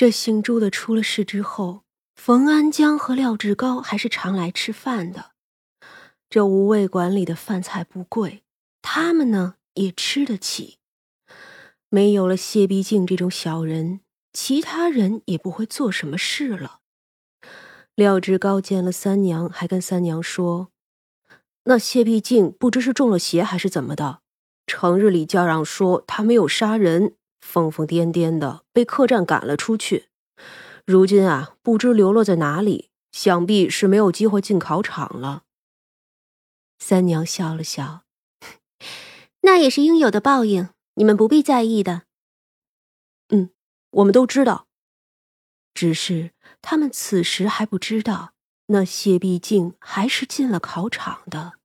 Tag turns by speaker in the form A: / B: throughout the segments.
A: 这姓朱的出了事之后，冯安江和廖志高还是常来吃饭的。这无味馆里的饭菜不贵，他们呢也吃得起。没有了谢必静这种小人，其他人也不会做什么事了。廖志高见了三娘，还跟三娘说：“那谢必静不知是中了邪还是怎么的，成日里叫嚷说他没有杀人。”疯疯癫癫的被客栈赶了出去，如今啊，不知流落在哪里，想必是没有机会进考场了。三娘笑了笑，
B: 那也是应有的报应，你们不必在意的。
A: 嗯，我们都知道，只是他们此时还不知道，那谢必静还是进了考场的。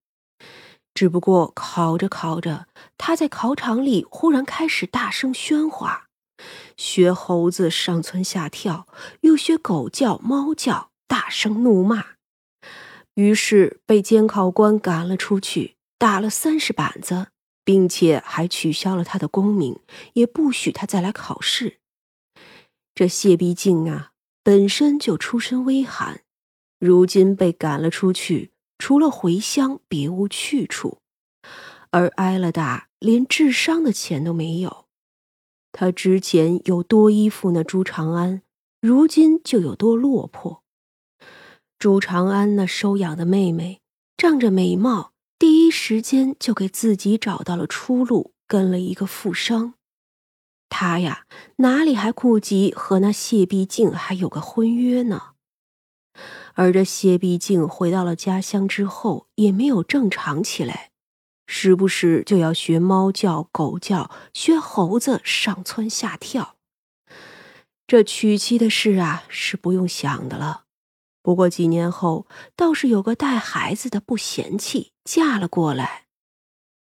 A: 只不过考着考着，他在考场里忽然开始大声喧哗，学猴子上蹿下跳，又学狗叫猫叫，大声怒骂，于是被监考官赶了出去，打了三十板子，并且还取消了他的功名，也不许他再来考试。这谢必静啊，本身就出身微寒，如今被赶了出去。除了回乡，别无去处，而挨了打，连治伤的钱都没有。他之前有多依附那朱长安，如今就有多落魄。朱长安那收养的妹妹，仗着美貌，第一时间就给自己找到了出路，跟了一个富商。他呀，哪里还顾及和那谢必静还有个婚约呢？而这谢必静回到了家乡之后，也没有正常起来，时不时就要学猫叫、狗叫，学猴子上蹿下跳。这娶妻的事啊，是不用想的了。不过几年后，倒是有个带孩子的不嫌弃，嫁了过来。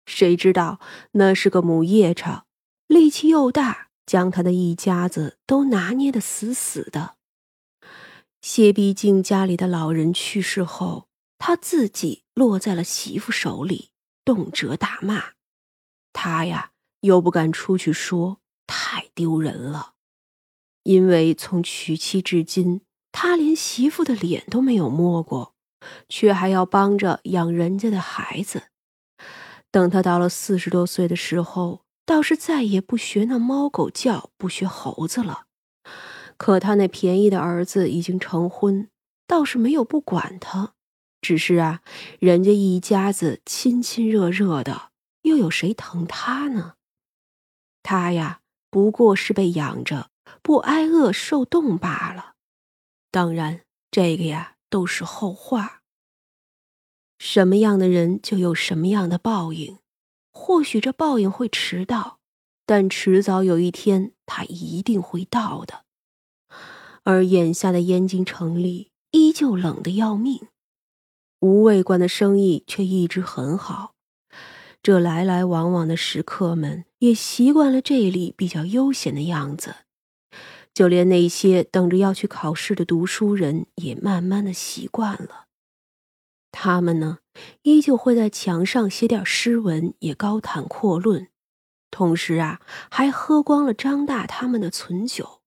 A: 谁知道那是个母夜叉，力气又大，将他的一家子都拿捏的死死的。谢必静家里的老人去世后，他自己落在了媳妇手里，动辄大骂。他呀，又不敢出去说，太丢人了。因为从娶妻至今，他连媳妇的脸都没有摸过，却还要帮着养人家的孩子。等他到了四十多岁的时候，倒是再也不学那猫狗叫，不学猴子了。可他那便宜的儿子已经成婚，倒是没有不管他，只是啊，人家一家子亲亲热热的，又有谁疼他呢？他呀，不过是被养着，不挨饿受冻罢了。当然，这个呀，都是后话。什么样的人就有什么样的报应，或许这报应会迟到，但迟早有一天，他一定会到的。而眼下的燕京城里依旧冷得要命，无味馆的生意却一直很好。这来来往往的食客们也习惯了这里比较悠闲的样子，就连那些等着要去考试的读书人也慢慢的习惯了。他们呢，依旧会在墙上写点诗文，也高谈阔论，同时啊，还喝光了张大他们的存酒。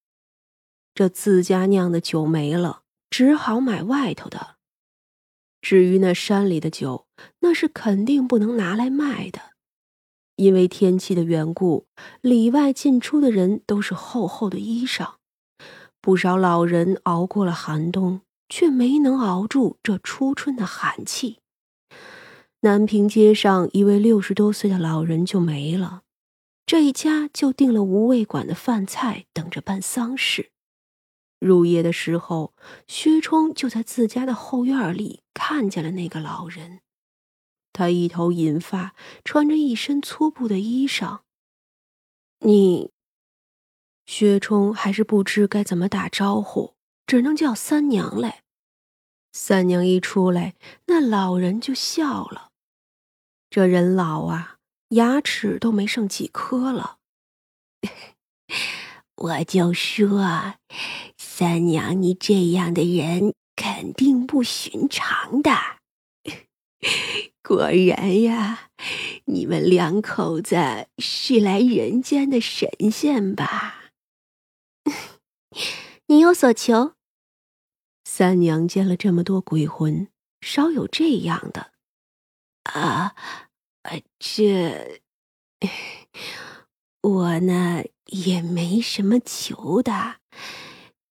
A: 这自家酿的酒没了，只好买外头的。至于那山里的酒，那是肯定不能拿来卖的，因为天气的缘故，里外进出的人都是厚厚的衣裳。不少老人熬过了寒冬，却没能熬住这初春的寒气。南平街上一位六十多岁的老人就没了，这一家就订了无味馆的饭菜，等着办丧事。入夜的时候，薛冲就在自家的后院里看见了那个老人。他一头银发，穿着一身粗布的衣裳。你，薛冲还是不知该怎么打招呼，只能叫三娘来。三娘一出来，那老人就笑了。这人老啊，牙齿都没剩几颗了。
C: 我就说。三娘，你这样的人肯定不寻常的。果然呀，你们两口子是来人间的神仙吧？
B: 你有所求。
A: 三娘见了这么多鬼魂，少有这样的。
C: 啊，呃，这我呢也没什么求的。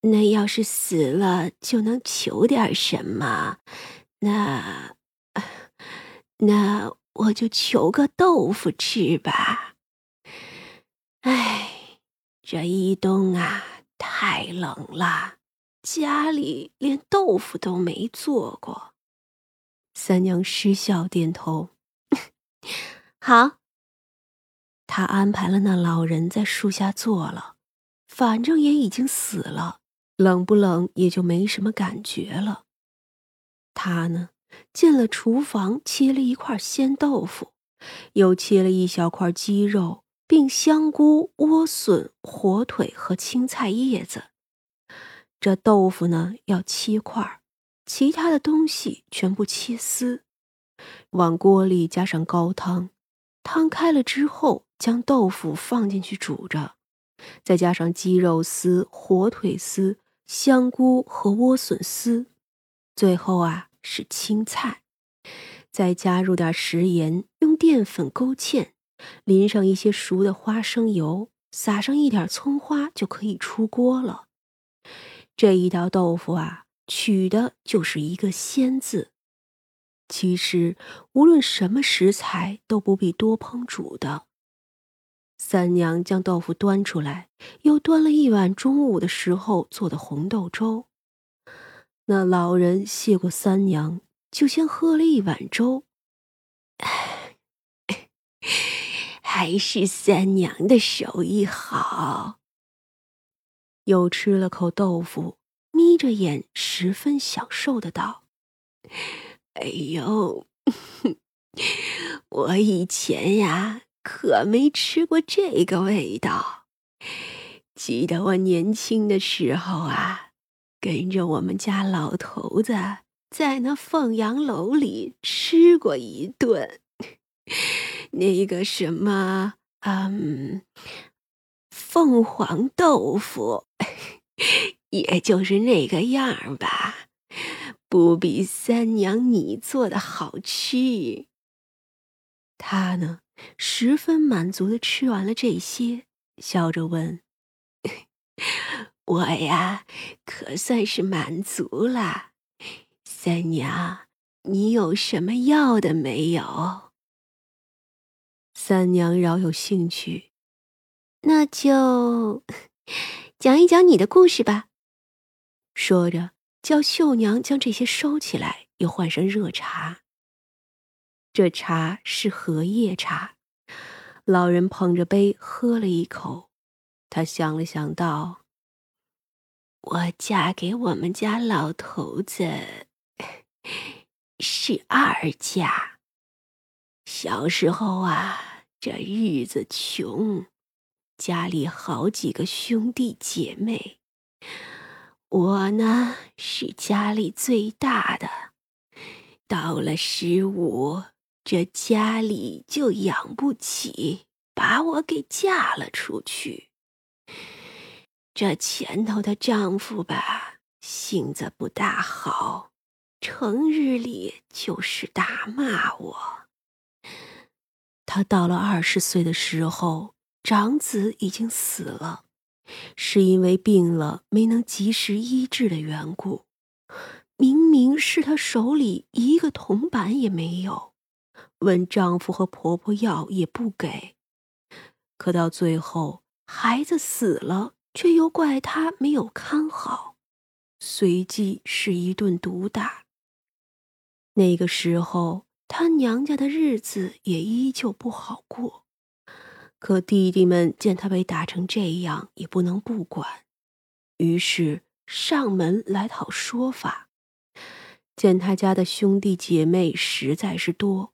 C: 那要是死了就能求点什么？那那我就求个豆腐吃吧。哎，这一冬啊太冷了，家里连豆腐都没做过。
A: 三娘失笑点头，
B: 好。
A: 他安排了那老人在树下坐了，反正也已经死了。冷不冷也就没什么感觉了。他呢，进了厨房，切了一块鲜豆腐，又切了一小块鸡肉，并香菇、莴笋、火腿和青菜叶子。这豆腐呢要切块，其他的东西全部切丝。往锅里加上高汤，汤开了之后，将豆腐放进去煮着，再加上鸡肉丝、火腿丝。香菇和莴笋丝，最后啊是青菜，再加入点食盐，用淀粉勾芡，淋上一些熟的花生油，撒上一点葱花，就可以出锅了。这一道豆腐啊，取的就是一个“鲜”字。其实无论什么食材都不必多烹煮的。三娘将豆腐端出来，又端了一碗中午的时候做的红豆粥。那老人谢过三娘，就先喝了一碗粥。
C: 还是三娘的手艺好。
A: 又吃了口豆腐，眯着眼，十分享受的道：“
C: 哎呦，我以前呀。”可没吃过这个味道。记得我年轻的时候啊，跟着我们家老头子在那凤阳楼里吃过一顿，那个什么，嗯，凤凰豆腐，也就是那个样儿吧，不比三娘你做的好吃。
A: 他呢？十分满足的吃完了这些，笑着问：“
C: 我呀，可算是满足了。三娘，你有什么要的没有？”
A: 三娘饶有兴趣：“
B: 那就 讲一讲你的故事吧。”
A: 说着，叫绣娘将这些收起来，又换上热茶。这茶是荷叶茶，老人捧着杯喝了一口，他想了想道：“
C: 我嫁给我们家老头子是二嫁。小时候啊，这日子穷，家里好几个兄弟姐妹，我呢是家里最大的，到了十五。”这家里就养不起，把我给嫁了出去。这前头的丈夫吧，性子不大好，成日里就是打骂我。
A: 他到了二十岁的时候，长子已经死了，是因为病了没能及时医治的缘故。明明是他手里一个铜板也没有。问丈夫和婆婆要也不给，可到最后孩子死了，却又怪她没有看好，随即是一顿毒打。那个时候，她娘家的日子也依旧不好过。可弟弟们见她被打成这样，也不能不管，于是上门来讨说法。见他家的兄弟姐妹实在是多。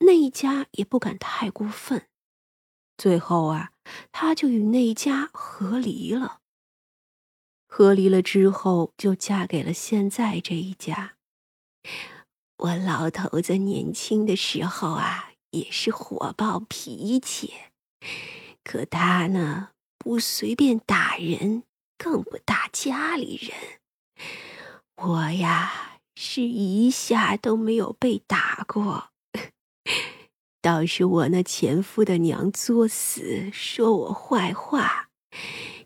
A: 那一家也不敢太过分，最后啊，他就与那一家和离了。和离了之后，就嫁给了现在这一家。
C: 我老头子年轻的时候啊，也是火爆脾气，可他呢，不随便打人，更不打家里人。我呀，是一下都没有被打过，倒是我那前夫的娘作死，说我坏话，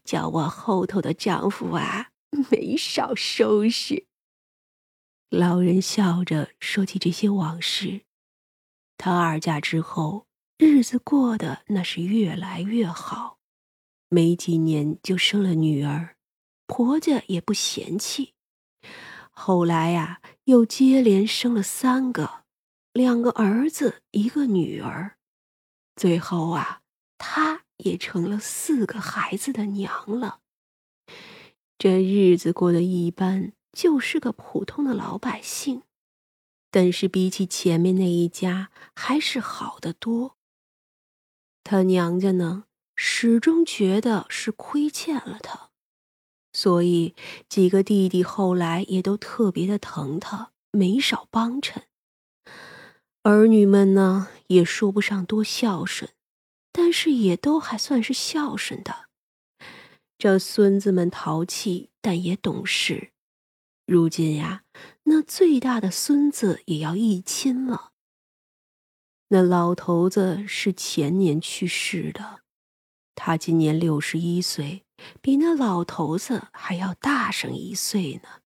C: 叫我后头的丈夫啊没少收拾。
A: 老人笑着说起这些往事，他二嫁之后，日子过得那是越来越好，没几年就生了女儿，婆家也不嫌弃。后来呀，又接连生了三个，两个儿子，一个女儿，最后啊，她也成了四个孩子的娘了。这日子过得一般。就是个普通的老百姓，但是比起前面那一家还是好得多。他娘家呢，始终觉得是亏欠了他，所以几个弟弟后来也都特别的疼他，没少帮衬。儿女们呢，也说不上多孝顺，但是也都还算是孝顺的。这孙子们淘气，但也懂事。如今呀，那最大的孙子也要一亲了。那老头子是前年去世的，他今年六十一岁，比那老头子还要大上一岁呢。